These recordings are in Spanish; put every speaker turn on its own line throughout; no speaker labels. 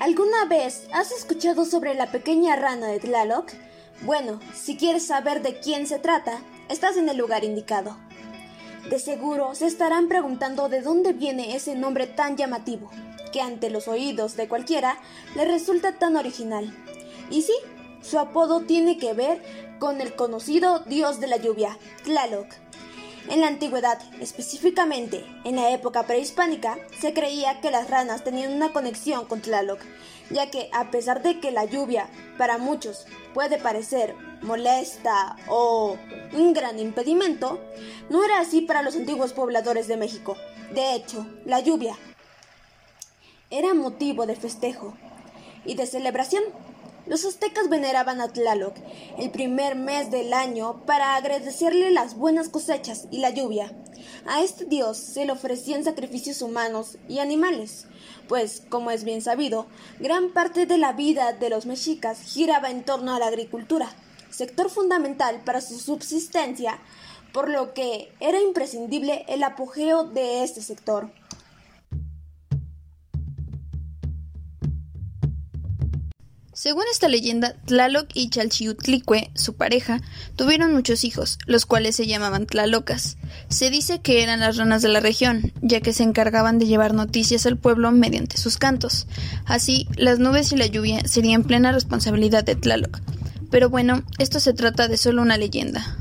¿Alguna vez has escuchado sobre la pequeña rana de Tlaloc? Bueno, si quieres saber de quién se trata, estás en el lugar indicado. De seguro se estarán preguntando de dónde viene ese nombre tan llamativo, que ante los oídos de cualquiera le resulta tan original. Y sí, su apodo tiene que ver con el conocido dios de la lluvia, Tlaloc. En la antigüedad, específicamente en la época prehispánica, se creía que las ranas tenían una conexión con Tlaloc, ya que a pesar de que la lluvia para muchos puede parecer molesta o un gran impedimento, no era así para los antiguos pobladores de México. De hecho, la lluvia era motivo de festejo y de celebración los aztecas veneraban a Tlaloc el primer mes del año para agradecerle las buenas cosechas y la lluvia. A este dios se le ofrecían sacrificios humanos y animales, pues, como es bien sabido, gran parte de la vida de los mexicas giraba en torno a la agricultura, sector fundamental para su subsistencia, por lo que era imprescindible el apogeo de este sector.
Según esta leyenda, Tlaloc y Chalchiutlicue, su pareja, tuvieron muchos hijos, los cuales se llamaban Tlalocas. Se dice que eran las ranas de la región, ya que se encargaban de llevar noticias al pueblo mediante sus cantos. Así, las nubes y la lluvia serían plena responsabilidad de Tlaloc. Pero bueno, esto se trata de solo una leyenda.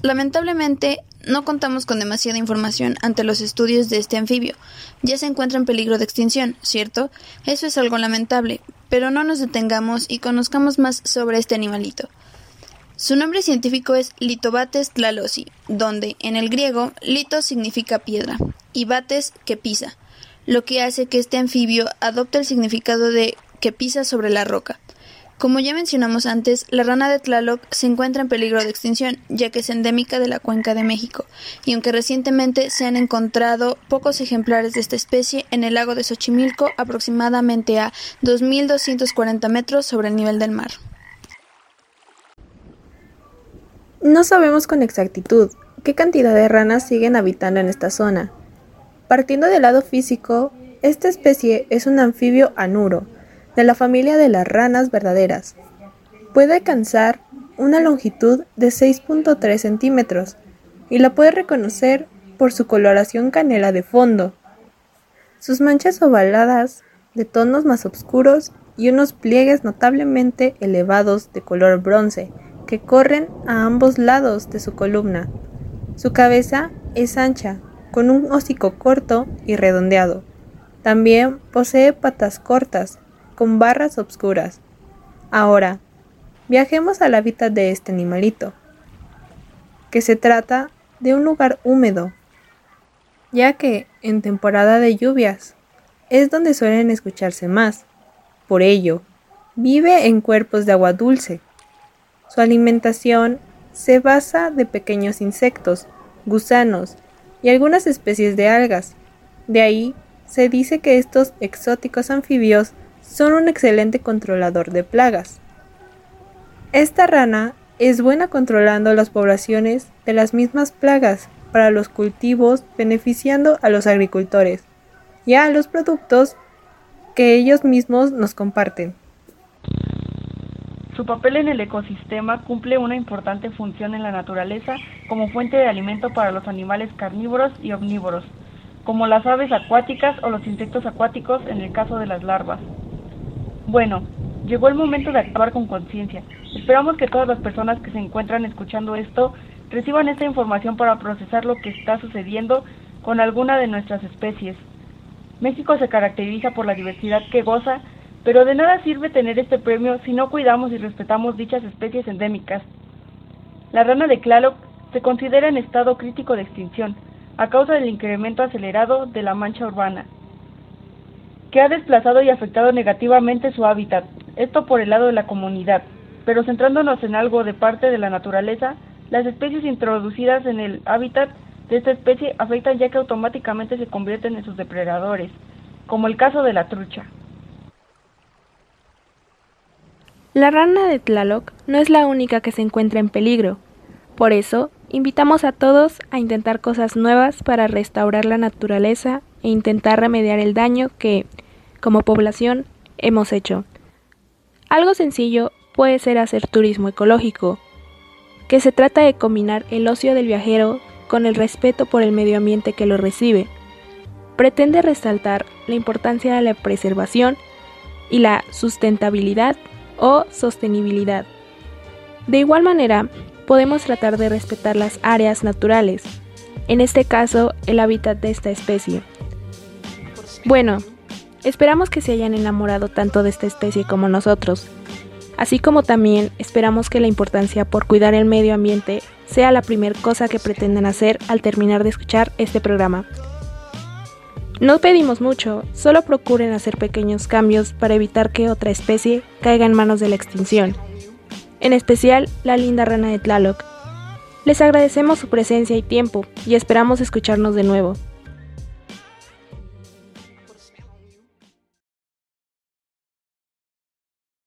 Lamentablemente, no contamos con demasiada información ante los estudios de este anfibio. Ya se encuentra en peligro de extinción, ¿cierto? Eso es algo lamentable, pero no nos detengamos y conozcamos más sobre este animalito. Su nombre científico es Litobates tlalosi, donde en el griego lito significa piedra y bates que pisa, lo que hace que este anfibio adopte el significado de que pisa sobre la roca. Como ya mencionamos antes, la rana de Tlaloc se encuentra en peligro de extinción, ya que es endémica de la cuenca de México, y aunque recientemente se han encontrado pocos ejemplares de esta especie en el lago de Xochimilco, aproximadamente a 2.240 metros sobre el nivel del mar.
No sabemos con exactitud qué cantidad de ranas siguen habitando en esta zona. Partiendo del lado físico, esta especie es un anfibio anuro, de la familia de las ranas verdaderas. Puede alcanzar una longitud de 6.3 centímetros y la puede reconocer por su coloración canela de fondo, sus manchas ovaladas de tonos más oscuros y unos pliegues notablemente elevados de color bronce que corren a ambos lados de su columna. Su cabeza es ancha, con un hocico corto y redondeado. También posee patas cortas con barras obscuras. Ahora, viajemos al hábitat de este animalito, que se trata de un lugar húmedo, ya que en temporada de lluvias es donde suelen escucharse más. Por ello, vive en cuerpos de agua dulce. Su alimentación se basa de pequeños insectos, gusanos y algunas especies de algas. De ahí se dice que estos exóticos anfibios son un excelente controlador de plagas. Esta rana es buena controlando las poblaciones de las mismas plagas para los cultivos, beneficiando a los agricultores y a los productos que ellos mismos nos comparten.
Su papel en el ecosistema cumple una importante función en la naturaleza como fuente de alimento para los animales carnívoros y omnívoros, como las aves acuáticas o los insectos acuáticos en el caso de las larvas. Bueno, llegó el momento de actuar con conciencia. Esperamos que todas las personas que se encuentran escuchando esto reciban esta información para procesar lo que está sucediendo con alguna de nuestras especies. México se caracteriza por la diversidad que goza, pero de nada sirve tener este premio si no cuidamos y respetamos dichas especies endémicas. La rana de Tlaloc se considera en estado crítico de extinción a causa del incremento acelerado de la mancha urbana que ha desplazado y afectado negativamente su hábitat, esto por el lado de la comunidad. Pero centrándonos en algo de parte de la naturaleza, las especies introducidas en el hábitat de esta especie afectan ya que automáticamente se convierten en sus depredadores, como el caso de la trucha.
La rana de Tlaloc no es la única que se encuentra en peligro. Por eso, invitamos a todos a intentar cosas nuevas para restaurar la naturaleza e intentar remediar el daño que, como población,
hemos hecho. Algo sencillo puede ser hacer turismo ecológico, que se trata de combinar el ocio del viajero con el respeto por el medio ambiente que lo recibe. Pretende resaltar la importancia de la preservación y la sustentabilidad o sostenibilidad. De igual manera, podemos tratar de respetar las áreas naturales, en este caso el hábitat de esta especie. Bueno, esperamos que se hayan enamorado tanto de esta especie como nosotros así como también esperamos que la importancia por cuidar el medio ambiente sea la primera cosa que pretenden hacer al terminar de escuchar este programa. No pedimos mucho, solo procuren hacer pequeños cambios para evitar que otra especie caiga en manos de la extinción, en especial la linda rana de Tlaloc. Les agradecemos su presencia y tiempo y esperamos escucharnos de nuevo.